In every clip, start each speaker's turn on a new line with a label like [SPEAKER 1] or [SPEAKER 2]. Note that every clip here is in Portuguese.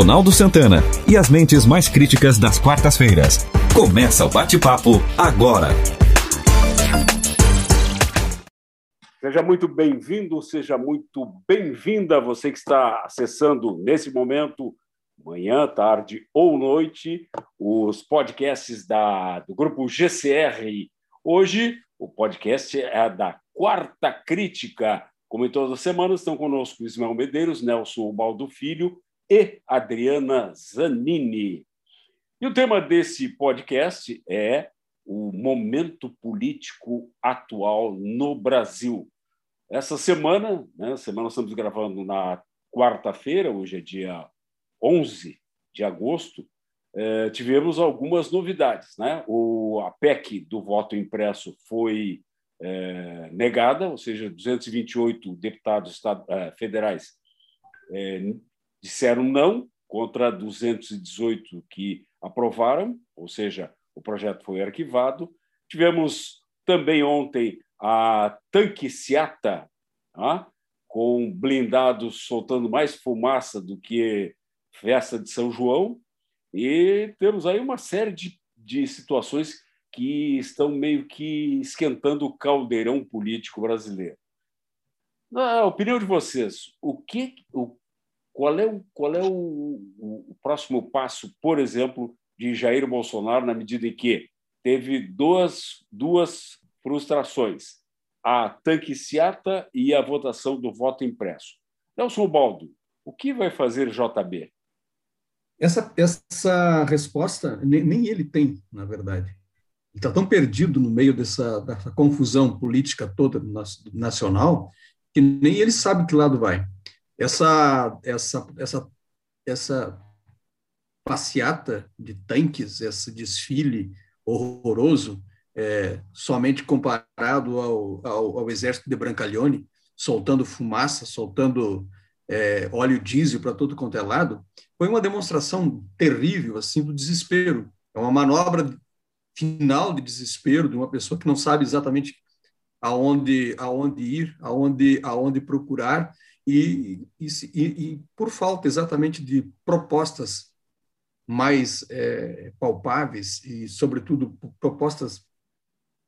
[SPEAKER 1] Ronaldo Santana e as mentes mais críticas das quartas-feiras. Começa o bate-papo agora.
[SPEAKER 2] Seja muito bem-vindo, seja muito bem-vinda você que está acessando nesse momento, manhã, tarde ou noite, os podcasts da, do grupo GCR. Hoje, o podcast é da Quarta Crítica. Como em todas as semanas, estão conosco Ismael Medeiros, Nelson Baldo Filho e Adriana Zanini. E o tema desse podcast é o momento político atual no Brasil. Essa semana, né, semana estamos gravando na quarta-feira, hoje é dia 11 de agosto, eh, tivemos algumas novidades. Né? O, a PEC do voto impresso foi eh, negada, ou seja, 228 deputados eh, federais disseram não contra 218 que aprovaram, ou seja, o projeto foi arquivado. Tivemos também ontem a Tanquiciata, ah, com blindados soltando mais fumaça do que festa de São João, e temos aí uma série de, de situações que estão meio que esquentando o caldeirão político brasileiro. Na opinião de vocês, o que, o qual é, o, qual é o, o, próximo passo, por exemplo, de Jair Bolsonaro, na medida em que teve duas, duas frustrações, a tanquiciata e a votação do voto impresso. Nelson Baldo, o que vai fazer JB?
[SPEAKER 3] Essa, essa resposta nem, nem ele tem, na verdade. Ele está tão perdido no meio dessa, dessa confusão política toda nacional que nem ele sabe que lado vai essa essa essa essa passeata de tanques, esse desfile horroroso, é, somente comparado ao, ao, ao, exército de Brancaleone, soltando fumaça, soltando é, óleo diesel para todo quanto é lado, foi uma demonstração terrível assim do desespero. É uma manobra final de desespero de uma pessoa que não sabe exatamente aonde aonde ir, aonde aonde procurar e, e, e, por falta exatamente de propostas mais é, palpáveis e, sobretudo, propostas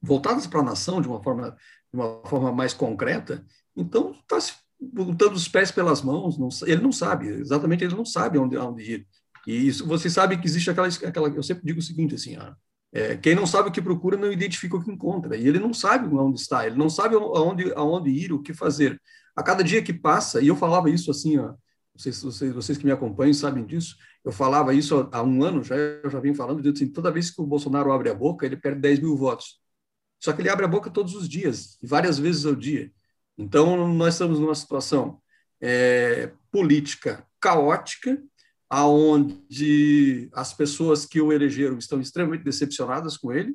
[SPEAKER 3] voltadas para a nação de uma forma, de uma forma mais concreta, então está se botando os pés pelas mãos, não, ele não sabe, exatamente ele não sabe onde, onde ir. E isso, você sabe que existe aquela, aquela, eu sempre digo o seguinte, assim, ah, é, quem não sabe o que procura não identifica o que encontra, e ele não sabe onde está, ele não sabe aonde, aonde ir, o que fazer. A cada dia que passa, e eu falava isso assim, ó, vocês, vocês, vocês que me acompanham sabem disso, eu falava isso há um ano já, eu já vim falando, assim, toda vez que o Bolsonaro abre a boca, ele perde 10 mil votos. Só que ele abre a boca todos os dias, várias vezes ao dia. Então, nós estamos numa situação é, política caótica, aonde as pessoas que o elegeram estão extremamente decepcionadas com ele.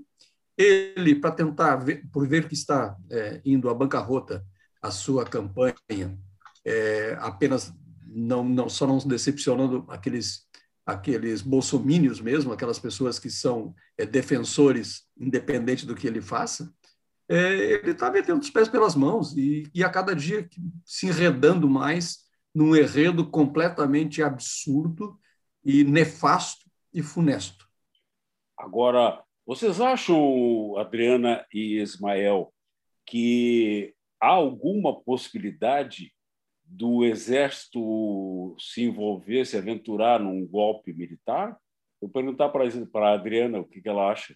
[SPEAKER 3] Ele, para tentar, ver, por ver que está é, indo à bancarrota, a sua campanha é, apenas não, não só não decepcionando aqueles aqueles bolsomínios mesmo, aquelas pessoas que são é, defensores, independente do que ele faça, é, ele está metendo os pés pelas mãos e, e a cada dia se enredando mais num enredo completamente absurdo e nefasto e funesto.
[SPEAKER 2] Agora, vocês acham, Adriana e Ismael, que há alguma possibilidade do Exército se envolver, se aventurar num golpe militar? Eu perguntar para a Adriana o que, que ela acha.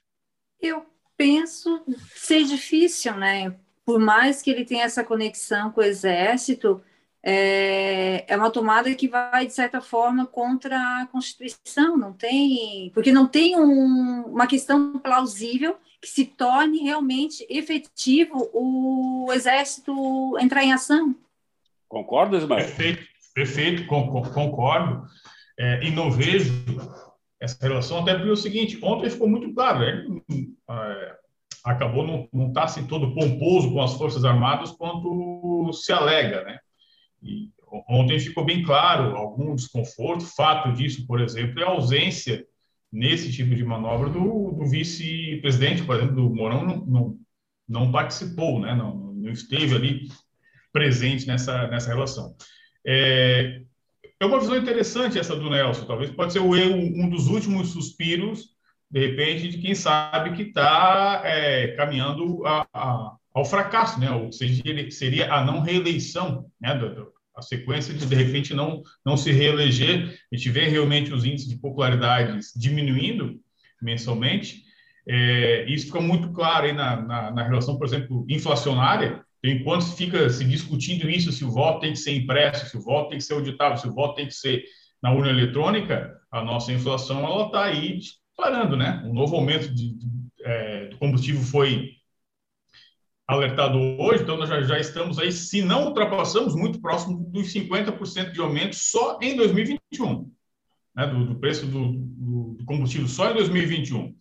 [SPEAKER 4] Eu penso ser difícil, né? Por mais que ele tenha essa conexão com o Exército, é, é uma tomada que vai, de certa forma, contra a Constituição, não tem, porque não tem um, uma questão plausível que se torne realmente efetivo o Exército entrar em ação.
[SPEAKER 2] Concorda, Ismael?
[SPEAKER 5] Perfeito, perfeito concordo. É, e não vejo essa relação, até porque é o seguinte, ontem ficou muito claro, né? é, acabou não, não estar tá, assim, todo pomposo com as Forças Armadas quanto se alega, né? E ontem ficou bem claro algum desconforto, fato disso, por exemplo, é a ausência nesse tipo de manobra do, do vice-presidente, por exemplo, do Mourão, não, não, não participou, né? não, não esteve ali presente nessa, nessa relação. É, é uma visão interessante essa do Nelson. Talvez pode ser um dos últimos suspiros, de repente, de quem sabe que está é, caminhando a, ao fracasso, né? Ou seja, seria a não reeleição, né? A sequência de, de repente, não, não se reeleger. A gente vê realmente os índices de popularidade diminuindo mensalmente. É, isso fica muito claro aí na, na, na relação, por exemplo, inflacionária, enquanto fica se discutindo isso, se o voto tem que ser impresso, se o voto tem que ser auditável, se o voto tem que ser na urna eletrônica, a nossa inflação ela está aí disparando, né? Um novo aumento de, de, é, do combustível foi alertado hoje, então nós já, já, estamos aí, se não ultrapassamos, muito próximo dos 50% de aumento só em 2021, né? do, do preço do, do, combustível só em 2021.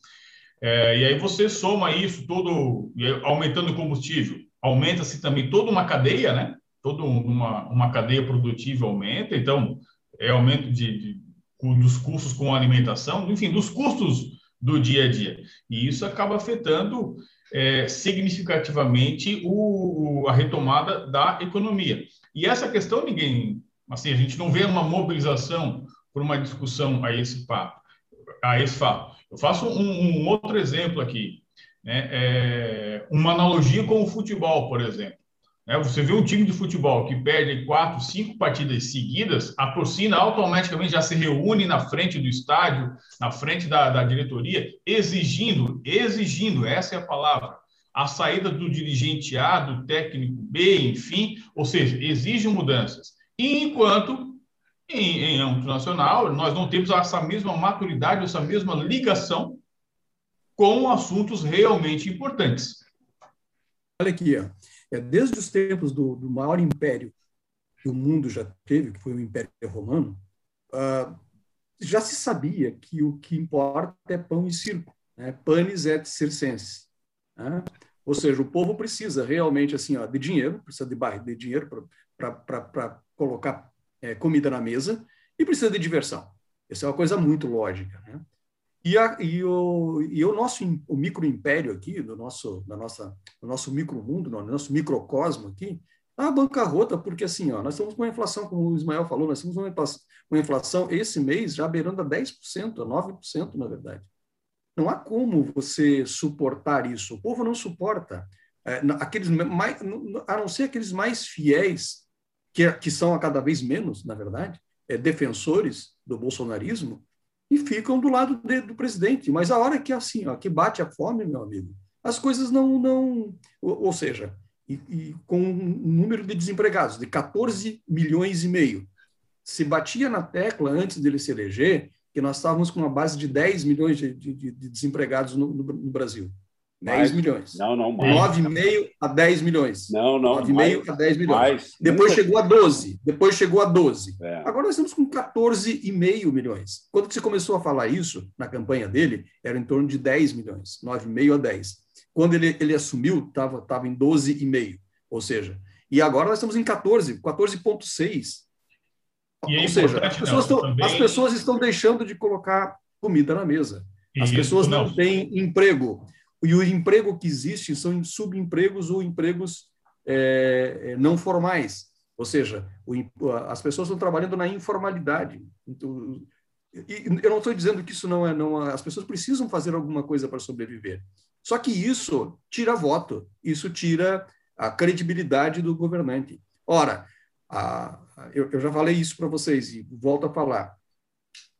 [SPEAKER 5] É, e aí você soma isso todo, aumentando o combustível, aumenta-se também toda uma cadeia, né? Toda uma, uma cadeia produtiva aumenta, então é aumento de, de, dos custos com alimentação, enfim, dos custos do dia a dia. E isso acaba afetando é, significativamente o, a retomada da economia. E essa questão ninguém, assim, a gente não vê uma mobilização por uma discussão a esse papo, a esse fato. Eu faço um, um outro exemplo aqui. Né? É, uma analogia com o futebol, por exemplo. Né? Você vê um time de futebol que perde quatro, cinco partidas seguidas, a torcida automaticamente já se reúne na frente do estádio, na frente da, da diretoria, exigindo, exigindo, essa é a palavra, a saída do dirigente A, do técnico B, enfim, ou seja, exige mudanças. E enquanto em, em âmbito nacional, nós não temos essa mesma maturidade, essa mesma ligação com assuntos realmente importantes.
[SPEAKER 3] Olha aqui, ó. É, desde os tempos do, do, maior império que o mundo já teve, que foi o Império Romano, uh, já se sabia que o que importa é pão e circo, né? panis et circenses. Né? Ou seja, o povo precisa realmente assim, ó, de dinheiro, precisa de, de dinheiro para colocar é, comida na mesa e precisa de diversão. Essa é uma coisa muito lógica. Né? E, a, e, o, e o nosso o microimpério aqui, do nosso, da nossa, do nosso micromundo, do nosso microcosmo aqui, a tá bancarrota, porque assim, ó, nós estamos com uma inflação, como o Ismael falou, nós temos uma, uma inflação esse mês já beirando a 10%, a 9%, na verdade. Não há como você suportar isso. O povo não suporta. É, aqueles mais, a não ser aqueles mais fiéis, que, que são a cada vez menos, na verdade, é, defensores do bolsonarismo, e ficam do lado de, do presidente. Mas a hora que assim, ó, que bate a fome, meu amigo, as coisas não. não ou, ou seja, e, e, com um número de desempregados de 14 milhões e meio. Se batia na tecla antes dele se eleger que nós estávamos com uma base de 10 milhões de, de, de desempregados no, no, no Brasil. 10 mais, milhões.
[SPEAKER 2] Não, não, mais.
[SPEAKER 3] 9,5 a 10 milhões.
[SPEAKER 2] Não, não.
[SPEAKER 3] 9,5 a 10 milhões. Mais, depois chegou a 12. Depois chegou a 12. É. Agora nós estamos com 14,5 milhões. Quando você começou a falar isso, na campanha dele, era em torno de 10 milhões. 9,5 a 10. Quando ele, ele assumiu, estava tava em 12,5. Ou seja, e agora nós estamos em 14, 14,6. É Ou seja, as pessoas, não, estão, também... as pessoas estão deixando de colocar comida na mesa. As pessoas não têm emprego. E o emprego que existe são subempregos ou empregos é, é, não formais. Ou seja, o, as pessoas estão trabalhando na informalidade. Então, eu não estou dizendo que isso não é. Não, as pessoas precisam fazer alguma coisa para sobreviver. Só que isso tira voto, isso tira a credibilidade do governante. Ora, a, eu, eu já falei isso para vocês e volto a falar.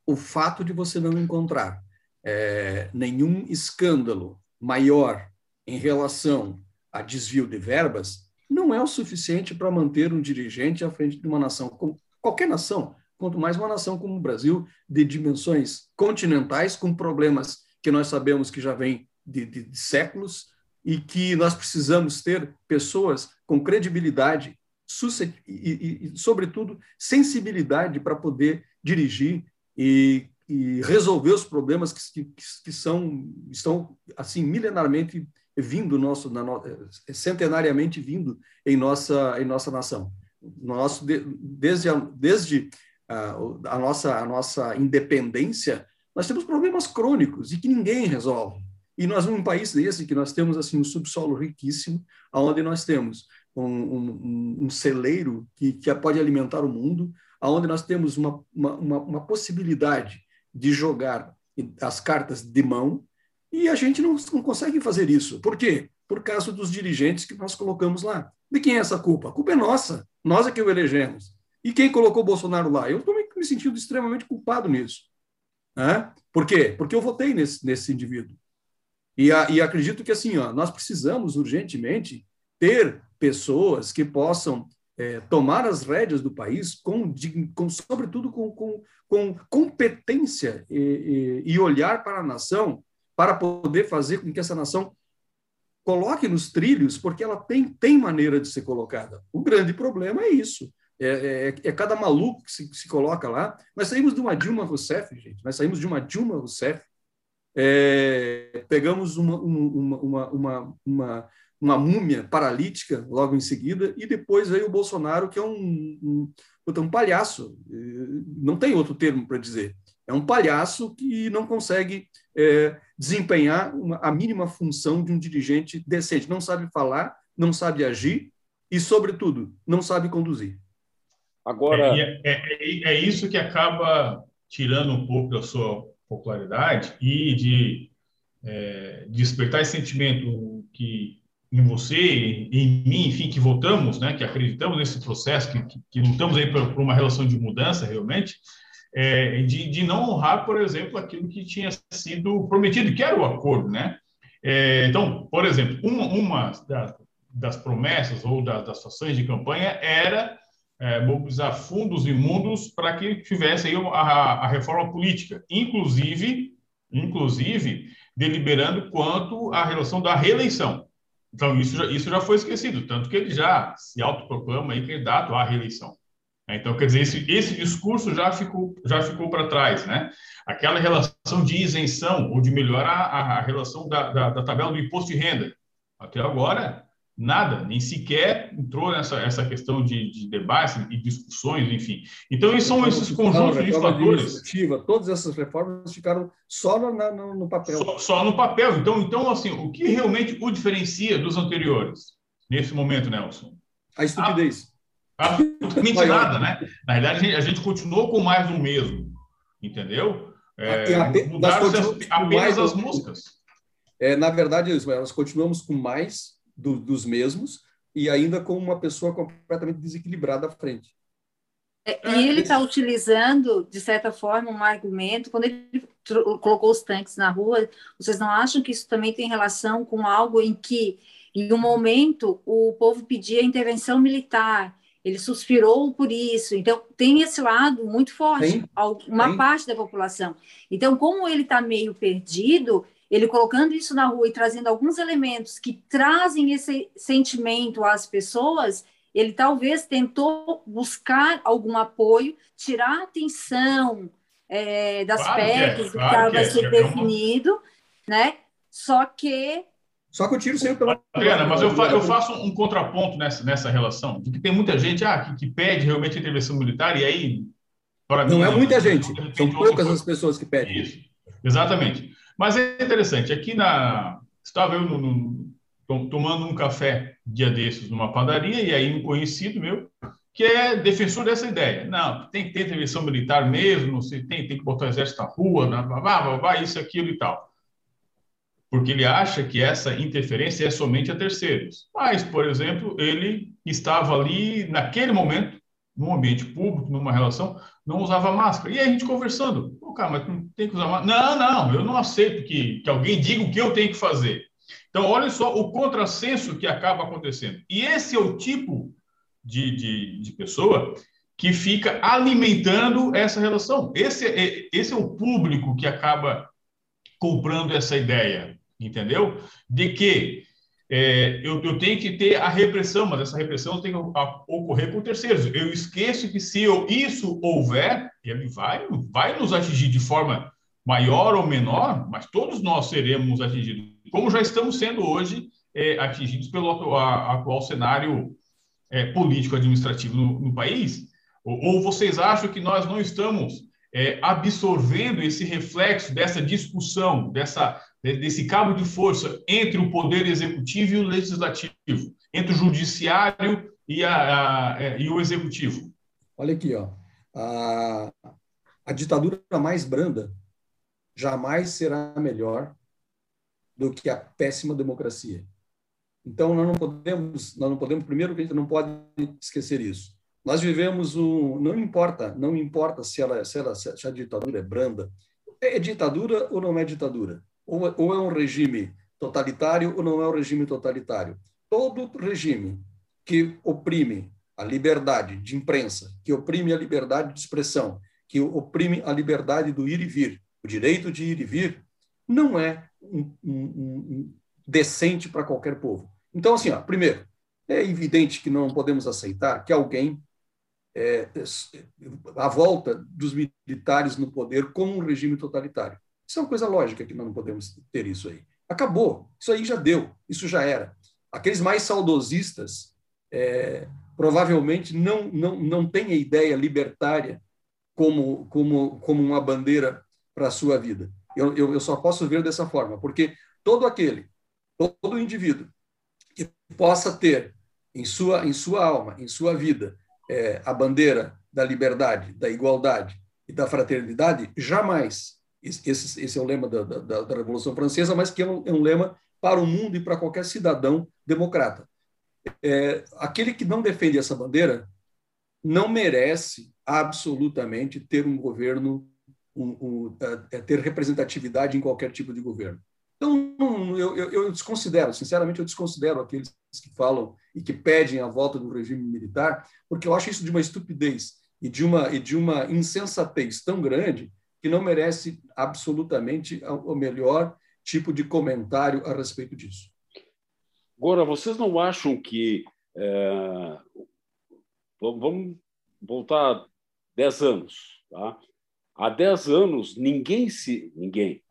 [SPEAKER 3] O fato de você não encontrar é, nenhum escândalo maior em relação a desvio de verbas não é o suficiente para manter um dirigente à frente de uma nação, como qualquer nação, quanto mais uma nação como o Brasil, de dimensões continentais, com problemas que nós sabemos que já vêm de, de, de séculos e que nós precisamos ter pessoas com credibilidade e, e, e, sobretudo, sensibilidade para poder dirigir e e resolver os problemas que, que, que, são estão assim milenarmente vindo nosso na no, centenariamente vindo em nossa em nossa nação. Nosso desde a, desde a, a, nossa a nossa independência nós temos problemas crônicos e que ninguém resolve. E nós num país desse que nós temos assim um subsolo riquíssimo aonde nós temos um, um, um celeiro que, que pode alimentar o mundo onde nós temos uma, uma, uma possibilidade de jogar as cartas de mão e a gente não, consegue fazer isso. Por quê? Por causa dos dirigentes que nós colocamos lá. De quem é essa culpa? A culpa é nossa. Nós é que o elegemos. E quem colocou Bolsonaro lá? Eu estou me sentindo extremamente culpado nisso. Né? Por quê? Porque eu votei nesse, nesse indivíduo. E, a, e acredito que assim, ó, nós precisamos urgentemente ter pessoas que possam é, tomar as rédeas do país, com, com sobretudo com, com, com competência e, e, e olhar para a nação, para poder fazer com que essa nação coloque nos trilhos, porque ela tem, tem maneira de ser colocada. O grande problema é isso. É, é, é, cada maluco que se, se, coloca lá. Nós saímos de uma Dilma Rousseff, gente. Nós saímos de uma Dilma Rousseff. É, pegamos uma, uma, uma, uma, uma, uma múmia paralítica logo em seguida, e depois veio o Bolsonaro, que é um, um, um palhaço, não tem outro termo para dizer. É um palhaço que não consegue é, desempenhar uma, a mínima função de um dirigente decente. Não sabe falar, não sabe agir e, sobretudo, não sabe conduzir.
[SPEAKER 5] Agora. É, é, é, é isso que acaba tirando um pouco da sua popularidade e de é, despertar esse sentimento que em você, em mim, enfim, que votamos, né, que acreditamos nesse processo, que, que, que lutamos aí por, por, uma relação de mudança realmente, é, de, de não honrar, por exemplo, aquilo que tinha sido prometido, que era o acordo, né? É, então, por exemplo, uma, uma das, das promessas ou das, das ações de campanha era é, mobilizar fundos imundos para que tivesse aí a, a reforma política, inclusive, inclusive deliberando quanto à relação da reeleição. Então, isso já, isso já foi esquecido, tanto que ele já se autoproclama aí candidato à reeleição. Né? Então, quer dizer, esse, esse discurso já ficou, já ficou para trás, né? Aquela relação de isenção ou de melhorar a, a relação da, da, da, tabela do imposto de renda. Até agora, nada, nem sequer entrou nessa essa questão de, de debates e discussões, enfim. Então, esses são esses conjuntos de fatores.
[SPEAKER 3] Todas essas reformas ficaram só no, no, no papel.
[SPEAKER 5] Só, só, no papel. Então, então, assim, o que realmente o diferencia dos anteriores, nesse momento, Nelson?
[SPEAKER 3] A estupidez.
[SPEAKER 5] absolutamente nada, né? Na verdade, a gente, a continuou com mais do mesmo, entendeu? É, mudaram apenas as músicas.
[SPEAKER 3] É, na verdade, nós continuamos com mais do, dos mesmos e ainda com uma pessoa completamente desequilibrada à frente.
[SPEAKER 4] É, e ele está utilizando, de certa forma, um argumento. Quando ele colocou os tanques na rua, vocês não acham que isso também tem relação com algo em que, em um momento, o povo pedia intervenção militar, ele suspirou por isso. Então, tem esse lado muito forte, Sim. uma Sim. parte da população. Então, como ele está meio perdido, ele colocando isso na rua e trazendo alguns elementos que trazem esse sentimento às pessoas, ele talvez tentou buscar algum apoio, tirar a atenção é, das claro PECs, é, claro que vai é, ser é definido, né? Só que.
[SPEAKER 3] Só que o tiro saiu pela.
[SPEAKER 5] Adriana, mas eu, fa eu faço um contraponto nessa, nessa relação, de que tem muita gente ah, que, que pede realmente intervenção militar, e aí.
[SPEAKER 3] Não mim, é muita gente, são poucas as pessoas que pedem.
[SPEAKER 5] Isso, exatamente. Mas é interessante, aqui na. Estava eu no, no, tomando um café dia desses numa padaria, e aí um conhecido meu, que é defensor dessa ideia. Não, tem que ter intervenção militar mesmo, se tem, tem que botar o exército na rua, blá, blá, blá, blá, isso, aquilo e tal. Porque ele acha que essa interferência é somente a terceiros. Mas, por exemplo, ele estava ali, naquele momento, num ambiente público, numa relação, não usava máscara. E aí a gente conversando, Pô, cara, mas tem que usar máscara. Não, não, eu não aceito que, que alguém diga o que eu tenho que fazer. Então, olha só o contrassenso que acaba acontecendo. E esse é o tipo de, de, de pessoa que fica alimentando essa relação. Esse é, esse é o público que acaba comprando essa ideia, entendeu? De que é, eu, eu, tenho que ter a repressão, mas essa repressão tem que ocorrer por terceiros. Eu esqueço que se eu, isso houver, ele vai, vai nos atingir de forma maior ou menor, mas todos nós seremos atingidos, como já estamos sendo hoje é, atingidos pelo atual, atual cenário é, político-administrativo no, no, país. Ou, ou, vocês acham que nós não estamos é, absorvendo esse reflexo dessa discussão, dessa desse cabo de força entre o poder executivo e o legislativo, entre o judiciário e, a, a, é, e o executivo.
[SPEAKER 3] Olha aqui, ó. a, a ditadura mais branda jamais será melhor do que a péssima democracia. Então nós não podemos, nós não podemos primeiro a gente não pode esquecer isso. Nós vivemos um, não importa, não importa se ela, se ela, se a ditadura é branda, é ditadura ou não é ditadura, ou, ou é um regime totalitário ou não é um regime totalitário. Todo regime que oprime a liberdade de imprensa, que oprime a liberdade de expressão, que oprime a liberdade do ir e vir, o direito de ir e vir, não é um, um, um decente para qualquer povo. Então, assim, ó, primeiro, é evidente que não podemos aceitar que alguém, é, a volta dos militares no poder como um regime totalitário. Isso é uma coisa lógica que nós não podemos ter isso aí. Acabou. Isso aí já deu. Isso já era. Aqueles mais saudosistas é, provavelmente não, não, não têm a ideia libertária como, como, como uma bandeira para a sua vida. Eu, eu, eu só posso ver dessa forma, porque todo aquele, todo indivíduo que possa ter em sua, em sua alma, em sua vida, é, a bandeira da liberdade, da igualdade e da fraternidade, jamais, esse, esse é o lema da, da, da Revolução Francesa, mas que é um, é um, lema para o mundo e para qualquer cidadão democrata. É, aquele que não defende essa bandeira não merece absolutamente ter um governo um, um, é, é, ter representatividade em qualquer tipo de governo. Então, eu, eu, eu, desconsidero, sinceramente, eu desconsidero aqueles que falam e que pedem a volta do regime militar, porque eu acho isso de uma estupidez e de uma, e de uma insensatez tão grande que não merece absolutamente o melhor tipo de comentário a respeito disso.
[SPEAKER 2] Agora, vocês não acham que. É, vamos voltar 10 anos. Tá? Há 10 anos, ninguém se. Ninguém.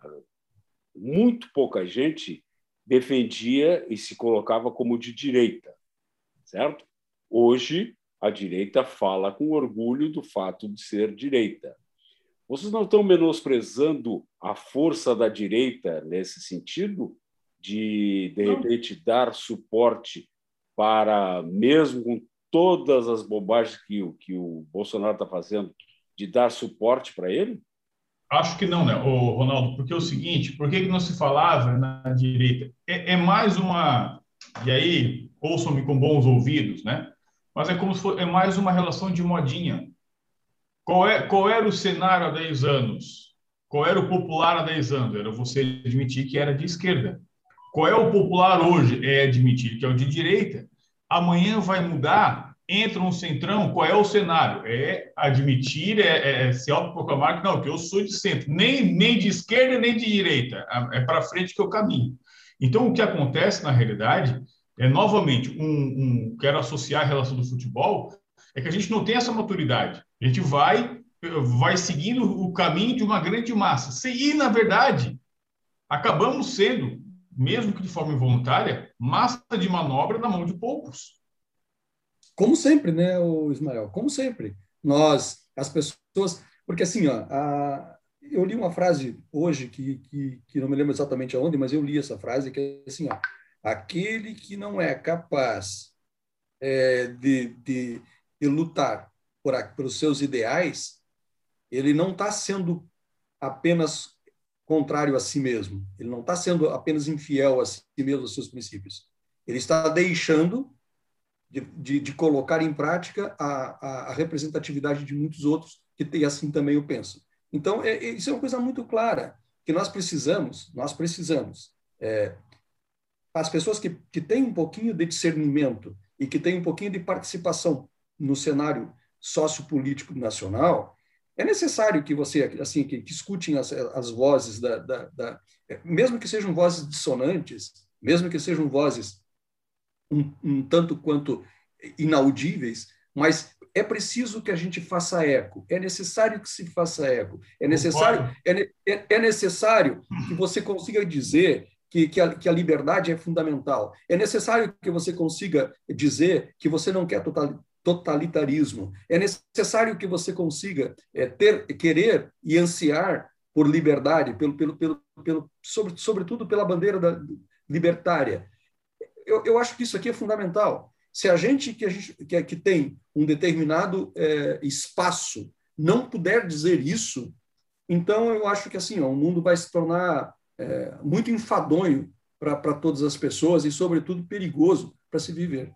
[SPEAKER 2] Muito pouca gente defendia e se colocava como de direita, certo? Hoje, a direita fala com orgulho do fato de ser direita. Vocês não estão menosprezando a força da direita nesse sentido? De, de repente, dar suporte para, mesmo com todas as bobagens que, que o Bolsonaro está fazendo, de dar suporte para ele?
[SPEAKER 5] Acho que não, né, o Ronaldo, porque é o seguinte, por que, que não se falava na direita? É, é mais uma, e aí ouçam-me com bons ouvidos, né? Mas é como se fosse, é mais uma relação de modinha. Qual, é, qual era o cenário há 10 anos? Qual era o popular há 10 anos? Era você admitir que era de esquerda. Qual é o popular hoje? É admitir que é o de direita. Amanhã vai mudar entra um centrão, qual é o cenário? É admitir, é, é, é se autoproclamar que não, que eu sou de centro, nem, nem de esquerda nem de direita, é para frente que eu caminho. Então, o que acontece na realidade é, novamente, um, um, quero associar a relação do futebol, é que a gente não tem essa maturidade. A gente vai, vai seguindo o caminho de uma grande massa. E, na verdade, acabamos sendo, mesmo que de forma involuntária, massa de manobra na mão de poucos.
[SPEAKER 3] Como sempre, né, Ismael? Como sempre. Nós, as pessoas. Porque assim, ó, a, eu li uma frase hoje que, que, que não me lembro exatamente aonde, mas eu li essa frase que é assim, ó, aquele que não é capaz é, de, de, de, lutar por, pelos seus ideais, ele não está sendo apenas contrário a si mesmo, ele não está sendo apenas infiel a si mesmo, aos seus princípios. Ele está deixando de, de, de colocar em prática a, a, representatividade de muitos outros que assim também eu penso. Então, é, é, isso é uma coisa muito clara, que nós precisamos, nós precisamos, é, as pessoas que, que têm um pouquinho de discernimento e que têm um pouquinho de participação no cenário sociopolítico nacional, é necessário que você, assim, que, que escutem as, as vozes da, da, da, mesmo que sejam vozes dissonantes, mesmo que sejam vozes um, um tanto quanto inaudíveis, mas é preciso que a gente faça eco, é necessário que se faça eco, é necessário, é, é, é necessário que você consiga dizer que, que, a, que a liberdade é fundamental, é necessário que você consiga dizer que você não quer totalitarismo, é necessário que você consiga é, ter, querer e ansiar por liberdade, pelo, pelo, pelo, pelo sobre, sobretudo pela bandeira da, libertária eu, eu acho que isso aqui é fundamental. Se a gente que, a gente, que, que tem um determinado é, espaço não puder dizer isso, então eu acho que assim, ó, o mundo vai se tornar é, muito enfadonho para todas as pessoas e, sobretudo, perigoso para se viver.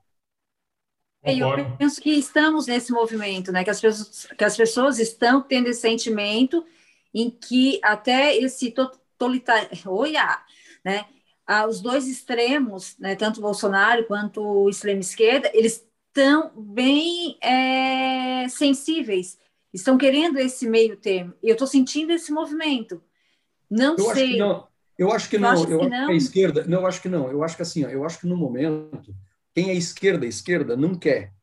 [SPEAKER 4] É, eu penso que estamos nesse movimento, né? Que as pessoas, que as pessoas estão tendo esse sentimento em que até esse totalitário, olha, né? Ah, os dois extremos, né? Tanto o Bolsonaro quanto o extremo esquerda, eles estão bem é, sensíveis, estão querendo esse meio termo. Eu estou sentindo esse movimento. Não
[SPEAKER 3] eu
[SPEAKER 4] sei.
[SPEAKER 3] não. Eu acho que não. Eu acho que a esquerda. Não, eu acho que não. Eu acho que assim, ó, eu acho que no momento quem é esquerda, esquerda não quer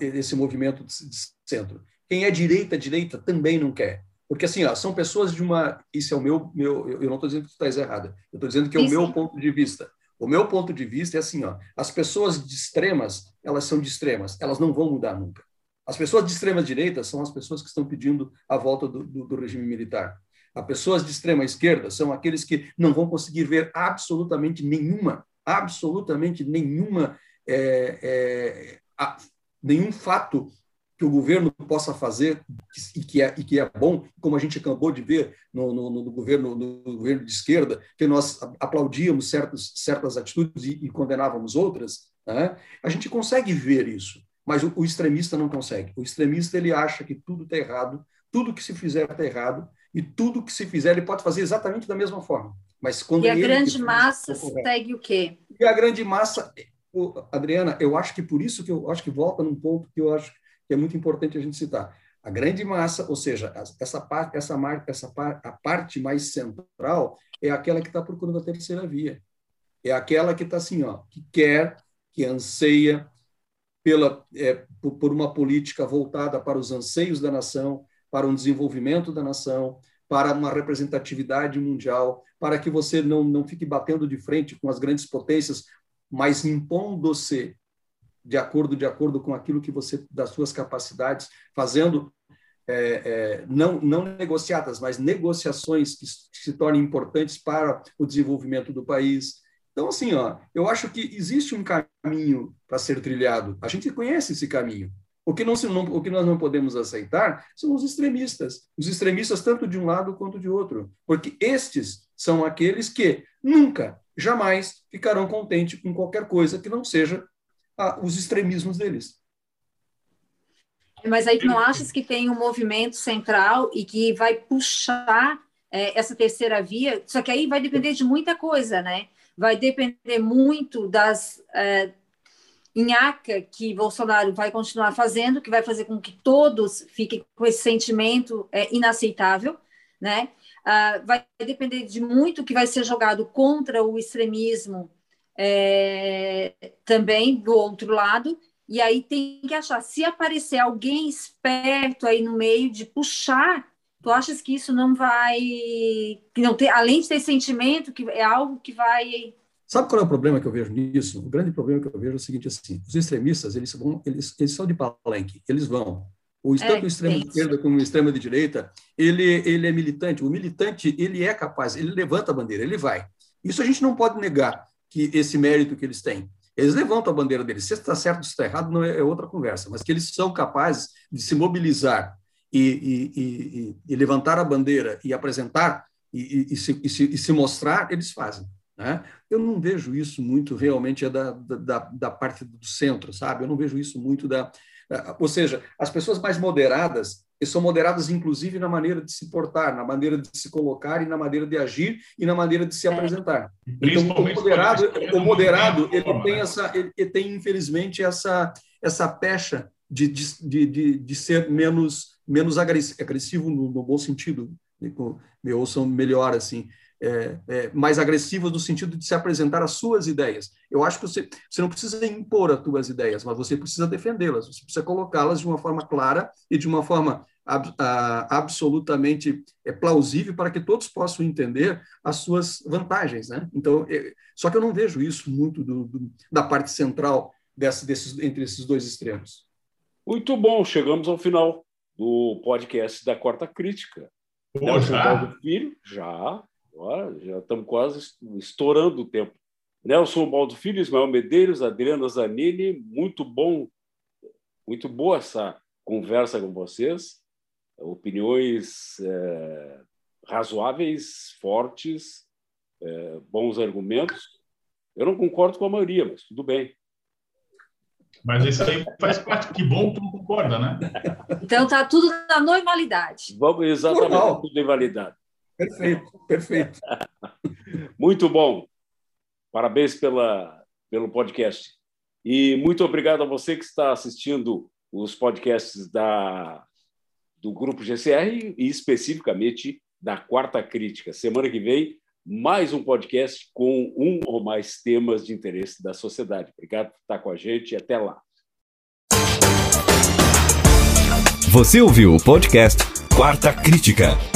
[SPEAKER 3] esse movimento de centro. Quem é direita, direita também não quer. Porque assim, ó, são pessoas de uma. Isso é o meu. meu eu não estou dizendo que tu estás errada. Eu estou dizendo que é o meu ponto de vista. O meu ponto de vista é assim, ó, as pessoas de extremas, elas são de extremas, elas não vão mudar nunca. As pessoas de extrema direita são as pessoas que estão pedindo a volta do, do, do regime militar. As pessoas de extrema esquerda são aqueles que não vão conseguir ver absolutamente nenhuma, absolutamente nenhuma, é, é, a, nenhum fato que o governo possa fazer e que é, e que é bom, como a gente acabou de ver no, no, no governo, no governo de esquerda, que nós aplaudíamos certos, certas atitudes e, e condenávamos outras, né? a gente consegue ver isso, mas o, o, extremista não consegue. O extremista ele acha que tudo está errado, tudo que se fizer está errado, e tudo que se fizer ele pode fazer exatamente da mesma forma. Mas quando
[SPEAKER 4] e a grande massa segue o quê?
[SPEAKER 3] E a grande massa, Adriana, eu acho que por isso que eu acho que volta num ponto que eu acho que é muito importante a gente citar. A grande massa, ou seja, essa parte, essa, essa a parte mais central é aquela que está procurando a terceira via. É aquela que está assim, ó, que quer, que anseia pela, é, por uma política voltada para os anseios da nação, para um desenvolvimento da nação, para uma representatividade mundial, para que você não, não fique batendo de frente com as grandes potências, mas impondo-se de acordo de acordo com aquilo que você das suas capacidades, fazendo é, é, não não negociadas, mas negociações que, que se tornem importantes para o desenvolvimento do país. Então, assim, ó, eu acho que existe um caminho para ser trilhado. A gente conhece esse caminho. O que, não, o que nós não podemos aceitar são os extremistas. Os extremistas, tanto de um lado quanto de outro. Porque estes são aqueles que nunca, jamais ficarão contentes com qualquer coisa que não seja ah, os extremismos deles.
[SPEAKER 4] Mas aí não achas que tem um movimento central e que vai puxar é, essa terceira via? Só que aí vai depender de muita coisa, né? Vai depender muito das é, que Bolsonaro vai continuar fazendo, que vai fazer com que todos fiquem com esse sentimento é, inaceitável, né? Ah, vai depender de muito que vai ser jogado contra o extremismo é, também do outro lado, e aí tem que achar, se aparecer alguém esperto aí no meio de puxar, tu achas que isso não vai, que não ter, além de ter sentimento, que é algo que vai
[SPEAKER 3] Sabe qual é o problema que eu vejo nisso? O grande problema que eu vejo é o seguinte assim: os extremistas eles vão, eles, eles são de palenque, eles vão. O é, tanto o extremo de esquerda como o extremo de direita, ele ele é militante. O militante ele é capaz, ele levanta a bandeira, ele vai. Isso a gente não pode negar que esse mérito que eles têm. Eles levantam a bandeira deles. Se está certo ou se está errado, não é, é, outra conversa, mas que eles são capazes de se mobilizar e, e, e, e levantar a bandeira e apresentar e, se, se, se, mostrar, eles fazem. Né? Eu não vejo isso muito realmente é da, da, da parte do centro, sabe? Eu não vejo isso muito da. Ou seja, as pessoas mais moderadas, e são moderadas, inclusive, na maneira de se portar, na maneira de se colocar e na maneira de agir e na maneira de se é. apresentar. Então, o moderado, o moderado ele tem essa, ele tem infelizmente essa essa pecha de, de, de, de ser menos menos agressivo no, no bom sentido, me ouçam melhor assim, é, é, mais agressivas no sentido de se apresentar as suas ideias. Eu acho que você, você não precisa impor as suas ideias, mas você precisa defendê-las, você precisa colocá-las de uma forma clara e de uma forma ab, a, absolutamente é, plausível para que todos possam entender as suas vantagens. Né? Então, é, só que eu não vejo isso muito do, do, da parte central dessa, desses, entre esses dois extremos.
[SPEAKER 2] Muito bom, chegamos ao final do podcast da Quarta Crítica.
[SPEAKER 5] Pô, já?
[SPEAKER 2] Filho, já, Agora já estamos quase estourando o tempo. Nelson Baldo Filho, Ismael Medeiros, Adriana Zanini, muito bom, muito boa essa conversa com vocês. opiniões é, razoáveis, fortes, é, bons argumentos. Eu não concordo com a maioria, mas tudo bem.
[SPEAKER 5] Mas isso aí faz parte. Que bom que tu não concorda, né?
[SPEAKER 4] Então tá tudo na normalidade.
[SPEAKER 2] Vamos, exatamente, Normal. tudo em validade.
[SPEAKER 3] Perfeito, perfeito.
[SPEAKER 2] Muito bom. Parabéns pela, pelo podcast. E muito obrigado a você que está assistindo os podcasts da, do Grupo GCR e especificamente da Quarta Crítica. Semana que vem, mais um podcast com um ou mais temas de interesse da sociedade. Obrigado por estar com a gente e até lá.
[SPEAKER 1] Você ouviu o podcast Quarta Crítica.